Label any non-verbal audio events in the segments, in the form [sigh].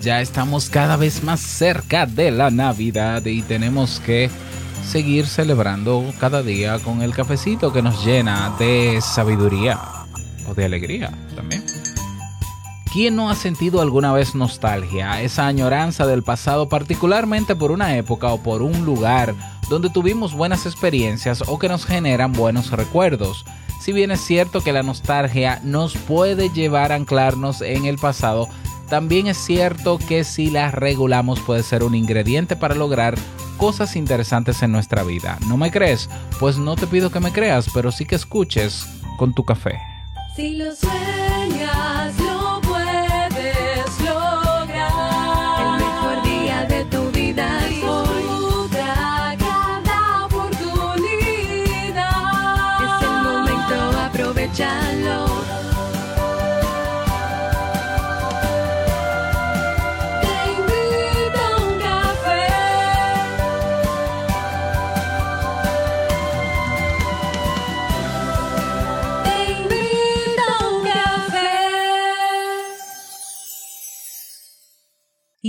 Ya estamos cada vez más cerca de la Navidad y tenemos que seguir celebrando cada día con el cafecito que nos llena de sabiduría o de alegría también. ¿Quién no ha sentido alguna vez nostalgia, esa añoranza del pasado, particularmente por una época o por un lugar donde tuvimos buenas experiencias o que nos generan buenos recuerdos? Si bien es cierto que la nostalgia nos puede llevar a anclarnos en el pasado, también es cierto que si la regulamos puede ser un ingrediente para lograr cosas interesantes en nuestra vida. ¿No me crees? Pues no te pido que me creas, pero sí que escuches con tu café.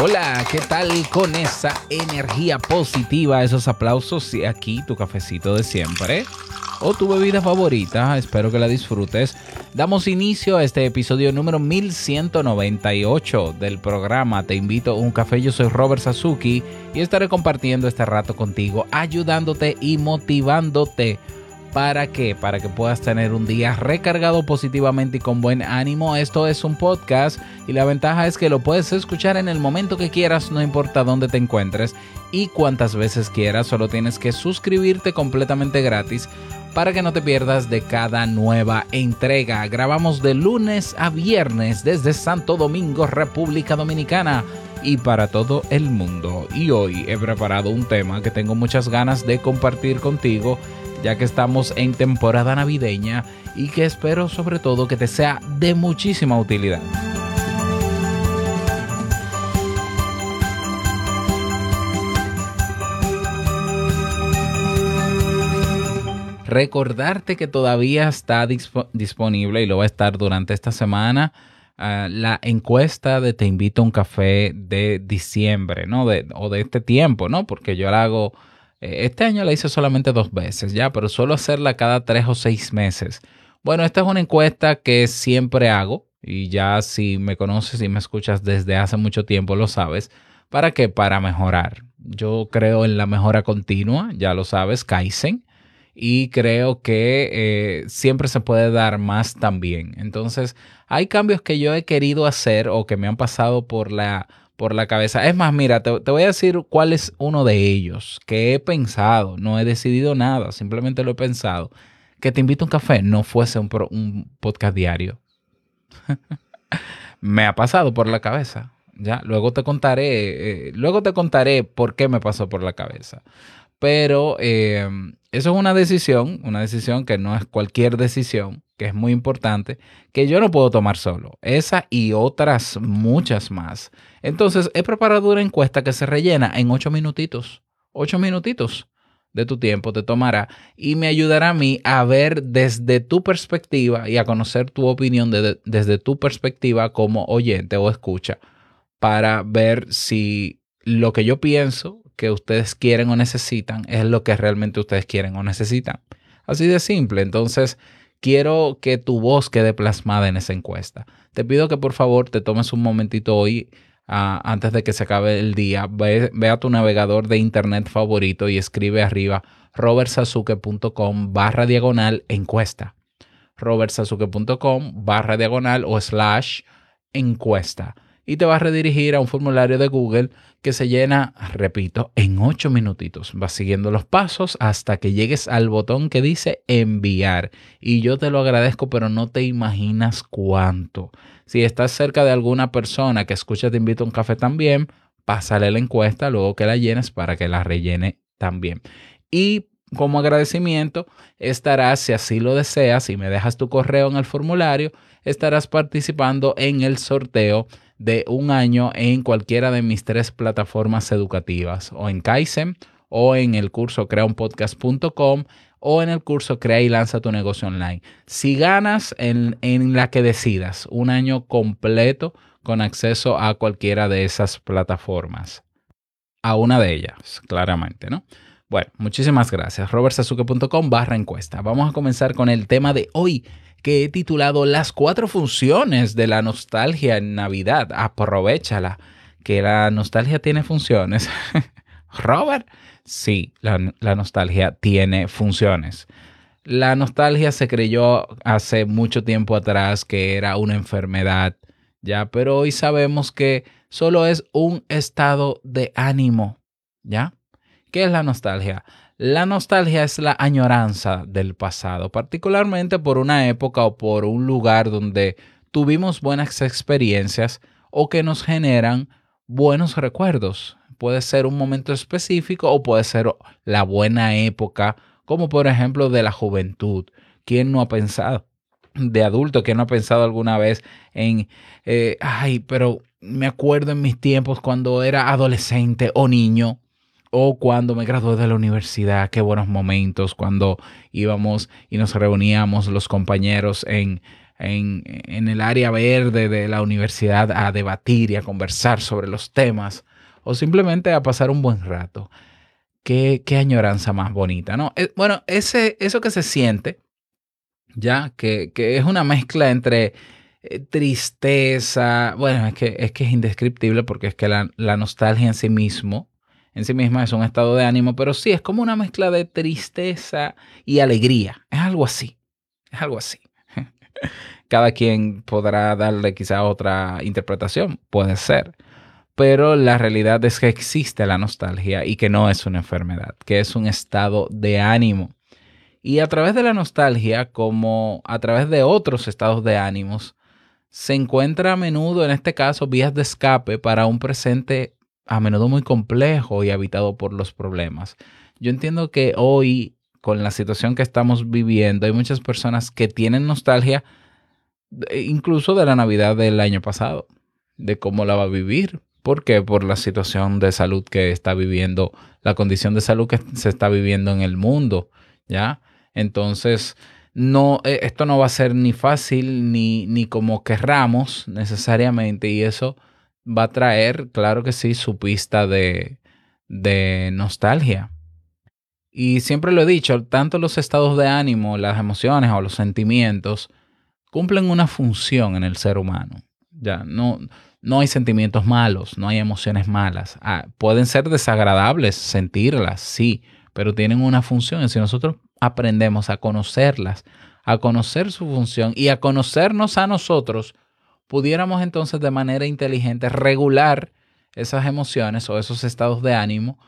Hola, ¿qué tal con esa energía positiva, esos aplausos y aquí tu cafecito de siempre? O tu bebida favorita, espero que la disfrutes. Damos inicio a este episodio número 1198 del programa Te invito a un café, yo soy Robert Sasuki y estaré compartiendo este rato contigo, ayudándote y motivándote ¿Para qué? Para que puedas tener un día recargado positivamente y con buen ánimo. Esto es un podcast y la ventaja es que lo puedes escuchar en el momento que quieras, no importa dónde te encuentres y cuántas veces quieras. Solo tienes que suscribirte completamente gratis para que no te pierdas de cada nueva entrega. Grabamos de lunes a viernes desde Santo Domingo, República Dominicana y para todo el mundo. Y hoy he preparado un tema que tengo muchas ganas de compartir contigo ya que estamos en temporada navideña y que espero sobre todo que te sea de muchísima utilidad. Recordarte que todavía está dispo- disponible y lo va a estar durante esta semana ah, la encuesta de Te invito a un café de diciembre, ¿no? De, o de este tiempo, ¿no? Porque yo la hago, este año la hice solamente dos veces, ya, pero suelo hacerla cada tres o seis meses. Bueno, esta es una encuesta que siempre hago y ya si me conoces y me escuchas desde hace mucho tiempo lo sabes. ¿Para qué? Para mejorar. Yo creo en la mejora continua, ya lo sabes, Kaizen y creo que eh, siempre se puede dar más también. Entonces, hay cambios que yo he querido hacer o que me han pasado por la, por la cabeza. Es más, mira, te, te voy a decir cuál es uno de ellos que he pensado, no he decidido nada, simplemente lo he pensado. Que te invito a un café no fuese un, un podcast diario. [laughs] me ha pasado por la cabeza. Ya, luego te contaré, eh, luego te contaré por qué me pasó por la cabeza. Pero eh, eso es una decisión, una decisión que no es cualquier decisión, que es muy importante, que yo no puedo tomar solo. Esa y otras muchas más. Entonces, he preparado una encuesta que se rellena en ocho minutitos. Ocho minutitos de tu tiempo te tomará y me ayudará a mí a ver desde tu perspectiva y a conocer tu opinión de- desde tu perspectiva como oyente o escucha para ver si lo que yo pienso que ustedes quieren o necesitan es lo que realmente ustedes quieren o necesitan. Así de simple. Entonces, quiero que tu voz quede plasmada en esa encuesta. Te pido que por favor te tomes un momentito hoy, ah, antes de que se acabe el día, ve, a tu navegador de internet favorito y escribe arriba robertsasuke.com barra diagonal encuesta. robertsasuke.com barra diagonal o slash encuesta y te va a redirigir a un formulario de Google que se llena, repito, en ocho minutitos. Vas siguiendo los pasos hasta que llegues al botón que dice enviar. Y yo te lo agradezco, pero no te imaginas cuánto. Si estás cerca de alguna persona que escucha Te invito a un café también, pásale la encuesta luego que la llenes para que la rellene también. Y como agradecimiento, estarás, si así lo deseas, y me dejas tu correo en el formulario, estarás participando en el sorteo de un año en cualquiera de mis tres plataformas educativas, o en Kaizen, o en el curso creaunpodcast.com, o en el curso Crea y lanza tu negocio online. Si ganas en, en la que decidas, un año completo con acceso a cualquiera de esas plataformas. A una de ellas, claramente, ¿no? Bueno, muchísimas gracias. robertsazuke.com barra encuesta. Vamos a comenzar con el tema de hoy que he titulado Las cuatro funciones de la nostalgia en Navidad. Aprovechala, que la nostalgia tiene funciones. [laughs] Robert, sí, la, nostalgia tiene funciones. La nostalgia se creyó hace mucho tiempo atrás que era una enfermedad, ya, pero hoy sabemos que solo es un estado de ánimo, ¿ya? ¿Qué es la nostalgia? La nostalgia es la añoranza del pasado, particularmente por una época o por un lugar donde tuvimos buenas experiencias o que nos generan buenos recuerdos. Puede ser un momento específico o puede ser la buena época, como por ejemplo de la juventud. ¿Quién no ha pensado? De adulto, ¿quién no ha pensado alguna vez en, eh, ay, pero me acuerdo en mis tiempos cuando era adolescente o niño o cuando me gradué de la universidad, qué buenos momentos, cuando íbamos y nos reuníamos los compañeros en, en, en, el área verde de la universidad a debatir y a conversar sobre los temas, o simplemente a pasar un buen rato. Qué, qué añoranza más bonita, ¿no? Eh, bueno, ese, eso que se siente, ya, que, que es una mezcla entre eh, tristeza, bueno, es que, es que es indescriptible porque es que la, la nostalgia en sí mismo, en sí misma es un estado de ánimo, pero sí es como una mezcla de tristeza y alegría. Es algo así. Es algo así. [laughs] Cada quien podrá darle quizá otra interpretación, puede ser. Pero la realidad es que existe la nostalgia y que no es una enfermedad, que es un estado de ánimo. Y a través de la nostalgia, como a través de otros estados de ánimos, se encuentra a menudo, en este caso, vías de escape para un presente a menudo muy complejo y habitado por los problemas. Yo entiendo que hoy, con la situación que estamos viviendo, hay muchas personas que tienen nostalgia incluso de la Navidad del año pasado, de cómo la va a vivir. ¿Por qué? Por la situación de salud que está viviendo, la condición de salud que se está viviendo en el mundo, ¿ya? Entonces, no, esto no va a ser ni fácil ni, ni como querramos necesariamente y eso va a traer, claro que sí, su pista de, de nostalgia. Y siempre lo he dicho, tanto los estados de ánimo, las emociones o los sentimientos cumplen una función en el ser humano. Ya, no, no hay sentimientos malos, no hay emociones malas. Ah, pueden ser desagradables sentirlas, sí, pero tienen una función. Y si nosotros aprendemos a conocerlas, a conocer su función y a conocernos a nosotros, pudiéramos entonces de manera inteligente regular esas emociones o esos estados de ánimo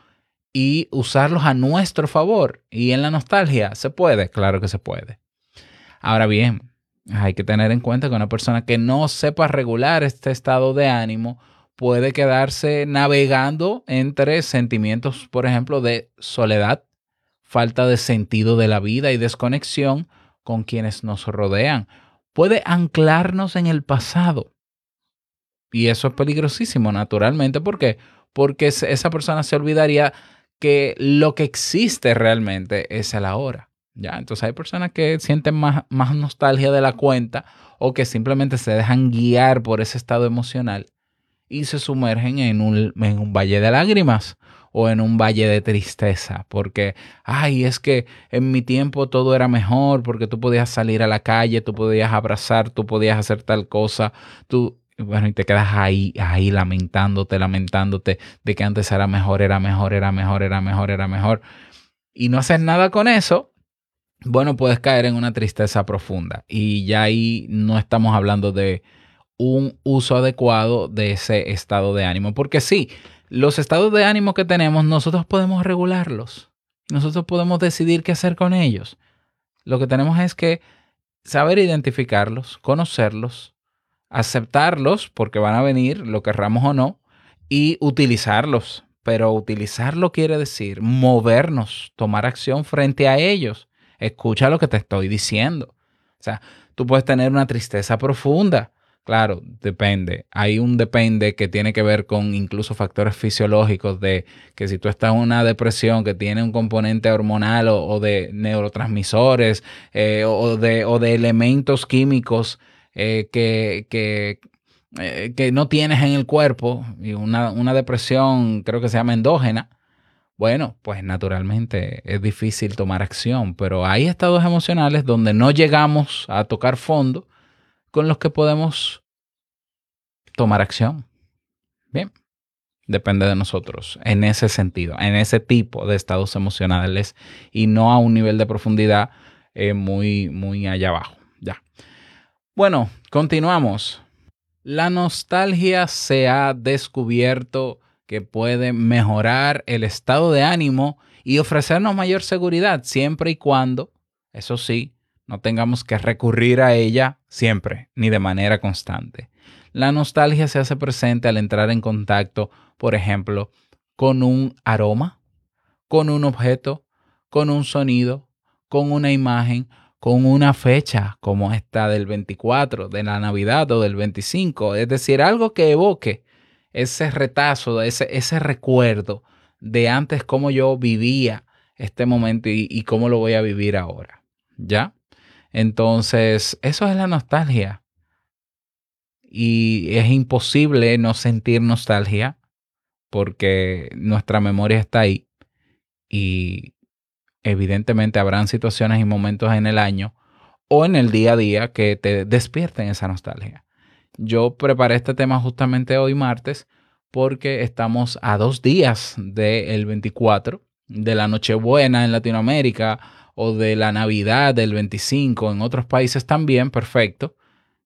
y usarlos a nuestro favor. Y en la nostalgia, ¿se puede? Claro que se puede. Ahora bien, hay que tener en cuenta que una persona que no sepa regular este estado de ánimo puede quedarse navegando entre sentimientos, por ejemplo, de soledad, falta de sentido de la vida y desconexión con quienes nos rodean puede anclarnos en el pasado. Y eso es peligrosísimo, naturalmente. ¿Por qué? Porque esa persona se olvidaría que lo que existe realmente es el ahora. ¿ya? Entonces hay personas que sienten más, más nostalgia de la cuenta o que simplemente se dejan guiar por ese estado emocional y se sumergen en un, en un valle de lágrimas o en un valle de tristeza, porque, ay, es que en mi tiempo todo era mejor, porque tú podías salir a la calle, tú podías abrazar, tú podías hacer tal cosa, tú, bueno, y te quedas ahí, ahí lamentándote, lamentándote de que antes era mejor, era mejor, era mejor, era mejor, era mejor, y no haces nada con eso, bueno, puedes caer en una tristeza profunda. Y ya ahí no estamos hablando de un uso adecuado de ese estado de ánimo, porque sí, los estados de ánimo que tenemos, nosotros podemos regularlos. Nosotros podemos decidir qué hacer con ellos. Lo que tenemos es que saber identificarlos, conocerlos, aceptarlos, porque van a venir, lo querramos o no, y utilizarlos. Pero utilizarlo quiere decir movernos, tomar acción frente a ellos. Escucha lo que te estoy diciendo. O sea, tú puedes tener una tristeza profunda. Claro, depende. Hay un depende que tiene que ver con incluso factores fisiológicos de que si tú estás en una depresión que tiene un componente hormonal o, de neurotransmisores eh, o, de, o de elementos químicos eh, que, que, eh, que no tienes en el cuerpo, y una, una depresión creo que se llama endógena, bueno, pues naturalmente es difícil tomar acción, pero hay estados emocionales donde no llegamos a tocar fondo con los que podemos tomar acción. Bien, depende de nosotros en ese sentido, en ese tipo de estados emocionales y no a un nivel de profundidad eh, muy, muy allá abajo. Ya. Bueno, continuamos. La nostalgia se ha descubierto que puede mejorar el estado de ánimo y ofrecernos mayor seguridad siempre y cuando, eso sí, no tengamos que recurrir a ella siempre ni de manera constante. La nostalgia se hace presente al entrar en contacto, por ejemplo, con un aroma, con un objeto, con un sonido, con una imagen, con una fecha como esta del 24, de la Navidad o del 25, es decir, algo que evoque ese retazo, ese, ese recuerdo de antes cómo yo vivía este momento y, y cómo lo voy a vivir ahora. ¿Ya? Entonces, eso es la nostalgia. Y es imposible no sentir nostalgia porque nuestra memoria está ahí. Y evidentemente habrán situaciones y momentos en el año o en el día a día que te despierten esa nostalgia. Yo preparé este tema justamente hoy martes porque estamos a dos días del 24 de la Nochebuena en Latinoamérica o de la Navidad del 25 en otros países también, perfecto.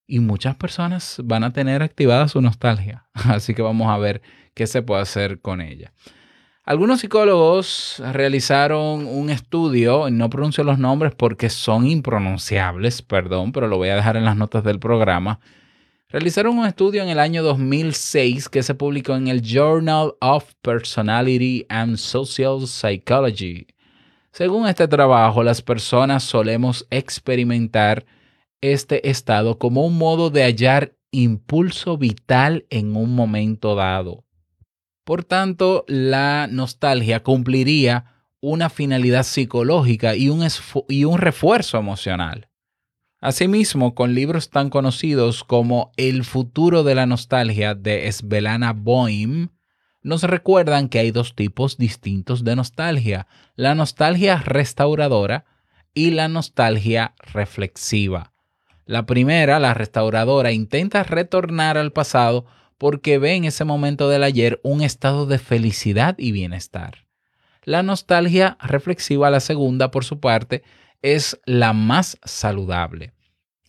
Y muchas personas van a tener activada su nostalgia. [laughs] Así que vamos a ver qué se puede hacer con ella. Algunos psicólogos realizaron un estudio, no pronuncio los nombres porque son impronunciables, perdón, pero lo voy a dejar en las notas del programa. Realizaron un estudio en el año 2006 que se publicó en el Journal of Personality and Social Psychology. Según este trabajo, las personas solemos experimentar este estado como un modo de hallar impulso vital en un momento dado. Por tanto, la nostalgia cumpliría una finalidad psicológica y un, refuerzo emocional. Asimismo, con libros tan conocidos como El futuro de la nostalgia de Svelana Boim, nos recuerdan que hay dos tipos distintos de nostalgia, la nostalgia restauradora y la nostalgia reflexiva. La primera, la restauradora, intenta retornar al pasado porque ve en ese momento del ayer un estado de felicidad y bienestar. La nostalgia reflexiva, la segunda, por su parte, es la más saludable.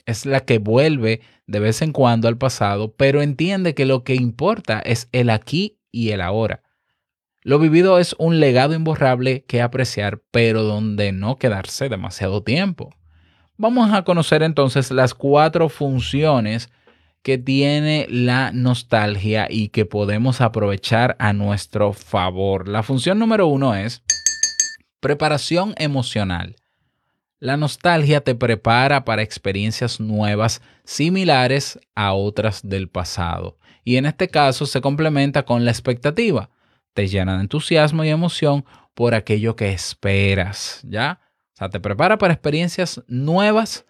Es la que vuelve de vez en cuando al pasado, pero entiende que lo que importa es el aquí y el ahora. Lo vivido es un legado imborrable que apreciar, pero donde no quedarse demasiado tiempo. Vamos a conocer entonces las cuatro funciones que tiene la nostalgia y que podemos aprovechar a nuestro favor. La función número uno es preparación emocional. La nostalgia te prepara para experiencias nuevas similares a otras del pasado. Y en este caso se complementa con la expectativa. Te llena de entusiasmo y emoción por aquello que esperas, ¿ya? O sea, te prepara para experiencias nuevas,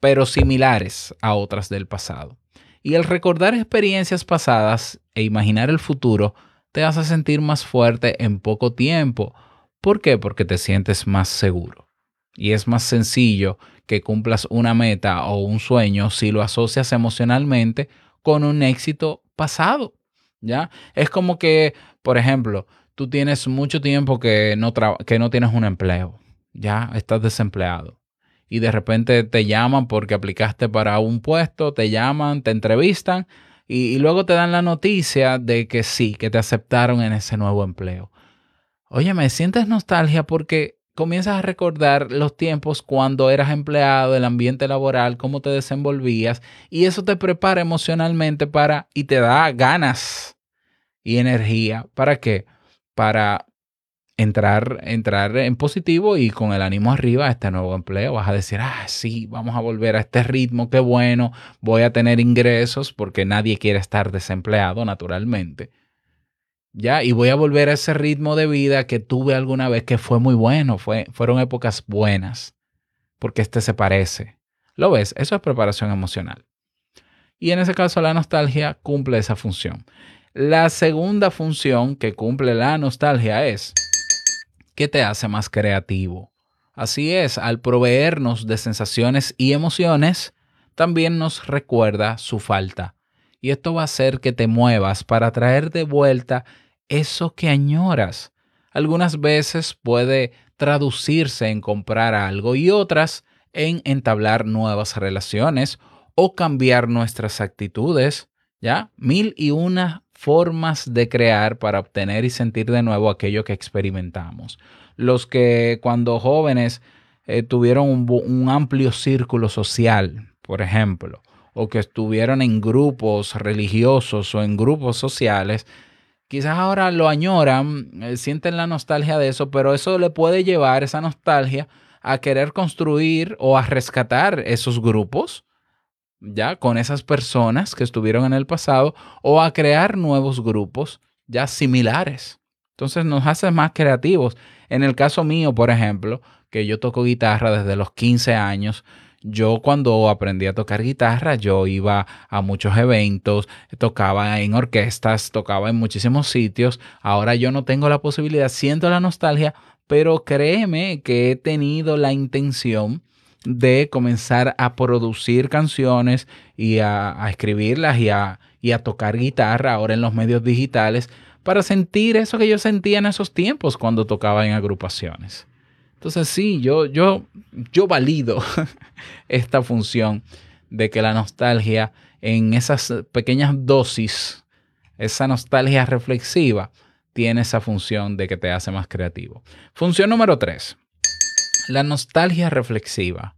pero similares a otras del pasado. Y el recordar experiencias pasadas e imaginar el futuro te hace sentir más fuerte en poco tiempo. ¿Por qué? Porque te sientes más seguro. Y es más sencillo que cumplas una meta o un sueño si lo asocias emocionalmente con un éxito pasado. ¿Ya? Es como que, por ejemplo, tú tienes mucho tiempo que no, que no tienes un empleo. Ya estás desempleado y de repente te llaman porque aplicaste para un puesto, te llaman, te entrevistan y, luego te dan la noticia de que sí, que te aceptaron en ese nuevo empleo. Oye, me sientes nostalgia porque comienzas a recordar los tiempos cuando eras empleado, el ambiente laboral, cómo te desenvolvías y eso te prepara emocionalmente para y te da ganas y energía. ¿Para qué? Para entrar, entrar en positivo y con el ánimo arriba a este nuevo empleo. Vas a decir, ah, sí, vamos a volver a este ritmo, qué bueno, voy a tener ingresos porque nadie quiere estar desempleado naturalmente. Ya, y voy a volver a ese ritmo de vida que tuve alguna vez que fue muy bueno, fue, fueron épocas buenas, porque este se parece. ¿Lo ves? Eso es preparación emocional. Y en ese caso la nostalgia cumple esa función. La segunda función que cumple la nostalgia es que te hace más creativo. Así es, al proveernos de sensaciones y emociones, también nos recuerda su falta. Y esto va a hacer que te muevas para traer de vuelta eso que añoras. Algunas veces puede traducirse en comprar algo y otras en entablar nuevas relaciones o cambiar nuestras actitudes, ¿ya? Mil y una formas de crear para obtener y sentir de nuevo aquello que experimentamos. Los que cuando jóvenes eh, tuvieron un, un amplio círculo social, por ejemplo, o que estuvieron en grupos religiosos o en grupos sociales, quizás ahora lo añoran, eh, sienten la nostalgia de eso, pero eso le puede llevar esa nostalgia a querer construir o a rescatar esos grupos, ya con esas personas que estuvieron en el pasado, o a crear nuevos grupos ya similares. Entonces nos hace más creativos. En el caso mío, por ejemplo, que yo toco guitarra desde los 15 años, yo cuando aprendí a tocar guitarra, yo iba a muchos eventos, tocaba en orquestas, tocaba en muchísimos sitios. Ahora yo no tengo la posibilidad, siento la nostalgia, pero créeme que he tenido la intención de comenzar a producir canciones y a, escribirlas y a, y a tocar guitarra ahora en los medios digitales para sentir eso que yo sentía en esos tiempos cuando tocaba en agrupaciones. Entonces sí, yo, yo, yo valido [laughs] esta función de que la nostalgia en esas pequeñas dosis, esa nostalgia reflexiva, tiene esa función de que te hace más creativo. Función número tres. La nostalgia reflexiva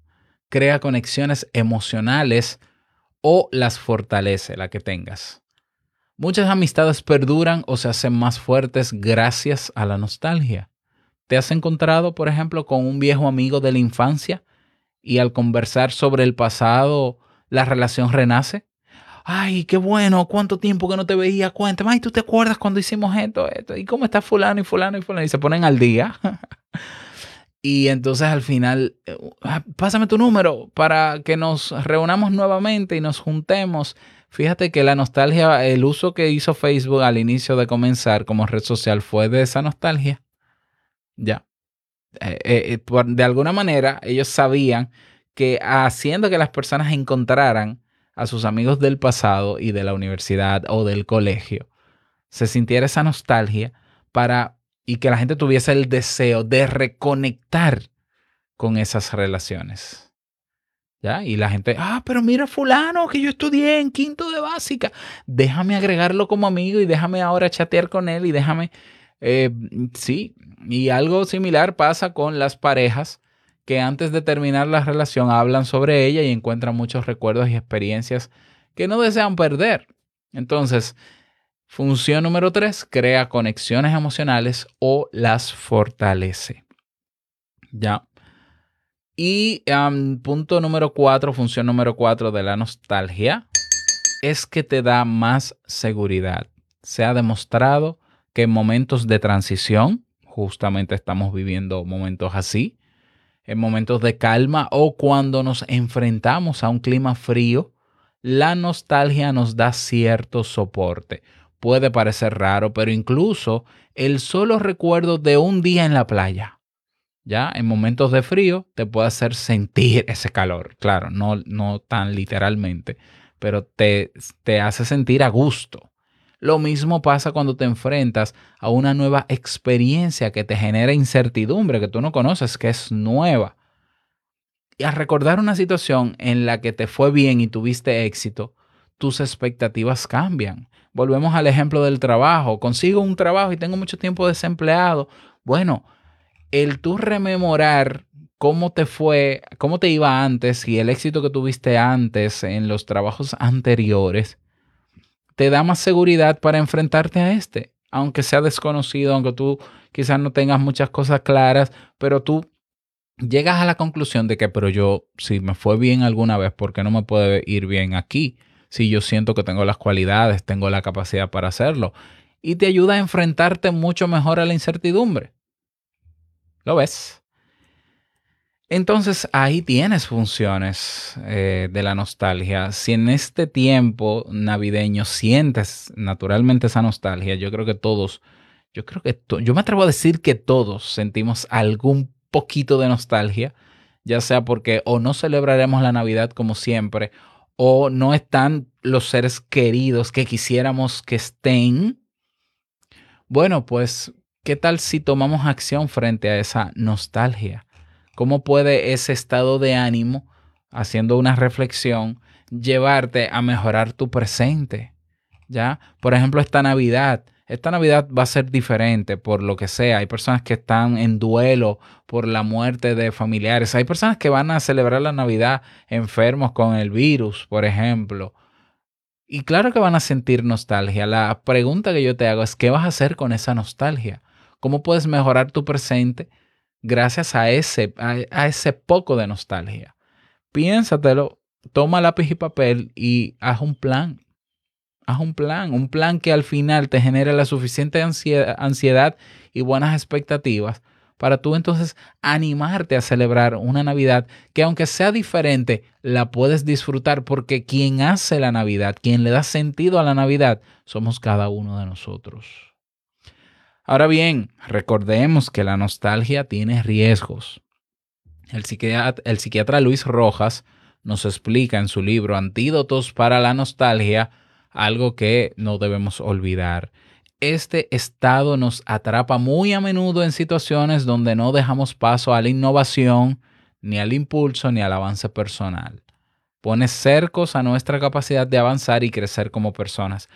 crea conexiones emocionales o las fortalece, la que tengas. Muchas amistades perduran o se hacen más fuertes gracias a la nostalgia. ¿Te has encontrado, por ejemplo, con un viejo amigo de la infancia y al conversar sobre el pasado, la relación renace? Ay, qué bueno, cuánto tiempo que no te veía, cuéntame, ay, ¿tú te acuerdas cuando hicimos esto, esto? ¿Y cómo está fulano y fulano y fulano? Y se ponen al día. [laughs] y entonces al final, eh, pásame tu número para que nos reunamos nuevamente y nos juntemos. Fíjate que la nostalgia, el uso que hizo Facebook al inicio de comenzar como red social fue de esa nostalgia. Ya. Eh, eh, por- de alguna manera, ellos sabían que haciendo que las personas encontraran a sus amigos del pasado y de la universidad o del colegio, se sintiera esa nostalgia para y que la gente tuviese el deseo de reconectar con esas relaciones. ¿Ya? Y la gente, ah, pero mira fulano que yo estudié en quinto de básica. Déjame agregarlo como amigo y déjame ahora chatear con él y déjame... eh, sí, y algo similar pasa con las parejas que antes de terminar la relación hablan sobre ella y encuentran muchos recuerdos y experiencias que no desean perder. Entonces, función número tres, crea conexiones emocionales o las fortalece. Ya. Y punto número cuatro, función número cuatro de la nostalgia, es que te da más seguridad. Se ha demostrado que en momentos de transición, justamente estamos viviendo momentos así, en momentos de calma o cuando nos enfrentamos a un clima frío, la nostalgia nos da cierto soporte. Puede parecer raro, pero incluso el solo recuerdo de un día en la playa, ya en momentos de frío, te puede hacer sentir ese calor. Claro, no, no tan literalmente, pero te, te hace sentir a gusto. Lo mismo pasa cuando te enfrentas a una nueva experiencia que te genera incertidumbre, que tú no conoces, que es nueva. Y al recordar una situación en la que te fue bien y tuviste éxito, tus expectativas cambian. Volvemos al ejemplo del trabajo. Consigo un trabajo y tengo mucho tiempo desempleado. Bueno, el tú rememorar cómo te fue, cómo te iba antes y el éxito que tuviste antes en los trabajos anteriores, te da más seguridad para enfrentarte a este, aunque sea desconocido, aunque tú quizás no tengas muchas cosas claras, pero tú llegas a la conclusión de que, pero yo, si me fue bien alguna vez, ¿por qué no me puede ir bien aquí? Si yo siento que tengo las cualidades, tengo la capacidad para hacerlo. Y te ayuda a enfrentarte mucho mejor a la incertidumbre. ¿Lo ves? Entonces ahí tienes funciones eh, de la nostalgia. Si en este tiempo navideño sientes naturalmente esa nostalgia, yo creo que todos, yo creo que yo me atrevo a decir que todos sentimos algún poquito de nostalgia, ya sea porque o no celebraremos la Navidad como siempre, o no están los seres queridos que quisiéramos que estén. Bueno, pues, ¿qué tal si tomamos acción frente a esa nostalgia? ¿Cómo puede ese estado de ánimo, haciendo una reflexión, llevarte a mejorar tu presente? ¿Ya? Por ejemplo, esta Navidad. Esta Navidad va a ser diferente por lo que sea. Hay personas que están en duelo por la muerte de familiares. Hay personas que van a celebrar la Navidad enfermos con el virus, por ejemplo. Y claro que van a sentir nostalgia. La pregunta que yo te hago es, ¿qué vas a hacer con esa nostalgia? ¿Cómo puedes mejorar tu presente gracias a ese, a, ese poco de nostalgia? Piénsatelo, toma lápiz y papel y haz un plan. Haz un plan, un plan que al final te genere la suficiente ansiedad, ansiedad y buenas expectativas para tú entonces animarte a celebrar una Navidad que aunque sea diferente, la puedes disfrutar porque quien hace la Navidad, quien le da sentido a la Navidad, somos cada uno de nosotros. Ahora bien, recordemos que la nostalgia tiene riesgos. El psiquiatra, el psiquiatra Luis Rojas nos explica en su libro Antídotos para la Nostalgia algo que no debemos olvidar. Este estado nos atrapa muy a menudo en situaciones donde no dejamos paso a la innovación, ni al impulso, ni al avance personal. Pone cercos a nuestra capacidad de avanzar y crecer como personas.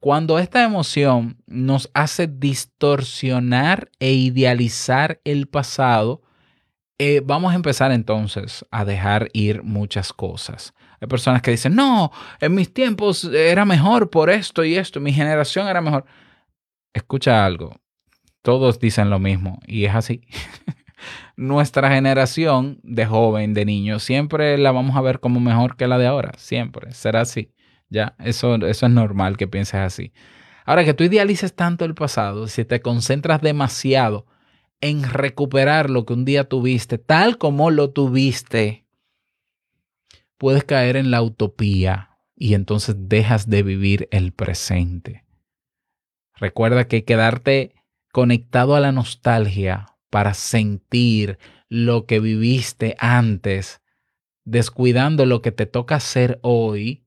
Cuando esta emoción nos hace distorsionar e idealizar el pasado, eh, vamos a empezar entonces a dejar ir muchas cosas. Hay personas que dicen, no, en mis tiempos era mejor por esto y esto, mi generación era mejor. Escucha algo, todos dicen lo mismo y es así. [laughs] Nuestra generación de joven, de niño, siempre la vamos a ver como mejor que la de ahora, siempre, será así. Ya, eso, eso es normal que pienses así. Ahora que tú idealices tanto el pasado, si te concentras demasiado en recuperar lo que un día tuviste, tal como lo tuviste, puedes caer en la utopía y entonces dejas de vivir el presente. Recuerda que quedarte conectado a la nostalgia para sentir lo que viviste antes, descuidando lo que te toca hacer hoy,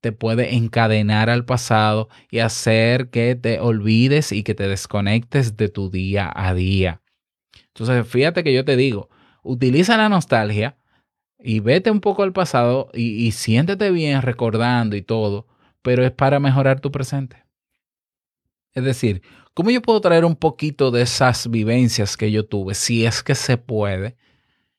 te puede encadenar al pasado y hacer que te olvides y que te desconectes de tu día a día. Entonces, fíjate que yo te digo, utiliza la nostalgia y vete un poco al pasado y, y siéntete bien recordando y todo, pero es para mejorar tu presente. Es decir, ¿cómo yo puedo traer un poquito de esas vivencias que yo tuve, si es que se puede,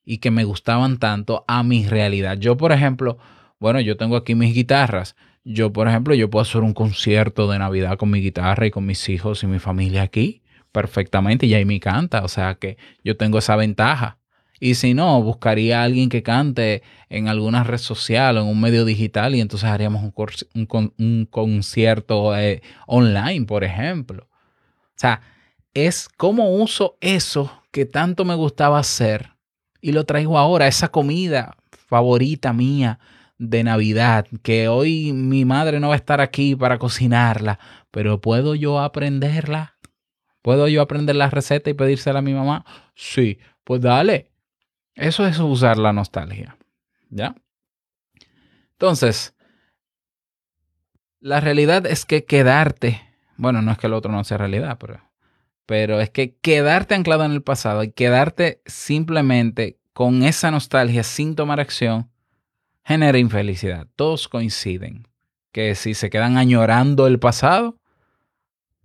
y que me gustaban tanto a mi realidad? Yo, por ejemplo, bueno, yo tengo aquí mis guitarras. Yo, por ejemplo, yo puedo hacer un concierto de Navidad con mi guitarra y con mis hijos y mi familia aquí perfectamente y ahí me canta. O sea que yo tengo esa ventaja. Y si no, buscaría a alguien que cante en alguna red social o en un medio digital y entonces haríamos un, concierto eh, online, por ejemplo. O sea, es cómo uso eso que tanto me gustaba hacer y lo traigo ahora, esa comida favorita mía de Navidad, que hoy mi madre no va a estar aquí para cocinarla, pero ¿puedo yo aprenderla? ¿Puedo yo aprender la receta y pedírsela a mi mamá? Sí, pues dale. Eso es usar la nostalgia. ¿Ya? Entonces, la realidad es que quedarte, bueno, no es que el otro no sea realidad, pero, pero es que quedarte anclado en el pasado y quedarte simplemente con esa nostalgia sin tomar acción genera infelicidad. Todos coinciden que si se quedan añorando el pasado,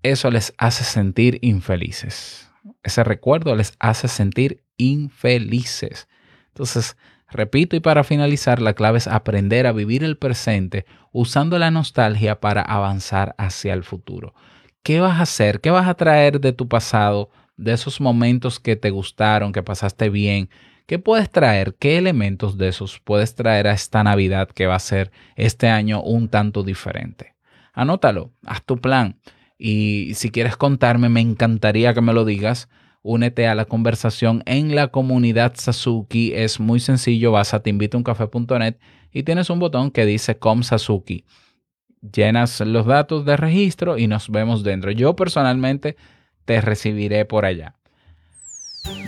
eso les hace sentir infelices. Ese recuerdo les hace sentir infelices. Entonces, Repito y para finalizar, la clave es aprender a vivir el presente usando la nostalgia para avanzar hacia el futuro. ¿Qué vas a hacer? ¿Qué vas a traer de tu pasado, de esos momentos que te gustaron, que pasaste bien? ¿Qué puedes traer? ¿Qué elementos de esos puedes traer a esta Navidad que va a ser este año un tanto diferente? Anótalo, haz tu plan. Y si quieres contarme, me encantaría que me lo digas. Únete a la conversación en la comunidad Sasuki. Es muy sencillo. Vas a teinvitouncafe.net y tienes un botón que dice Com Sasuki. Llenas los datos de registro y nos vemos dentro. Yo personalmente te recibiré por allá.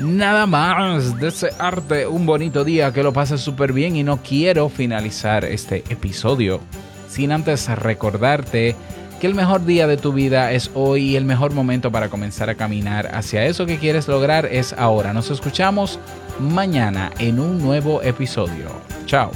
Nada más, desearte un bonito día, que lo pases súper bien y no quiero finalizar este episodio sin antes recordarte que el mejor día de tu vida es hoy y el mejor momento para comenzar a caminar hacia eso que quieres lograr es ahora. Nos escuchamos mañana en un nuevo episodio. Chao.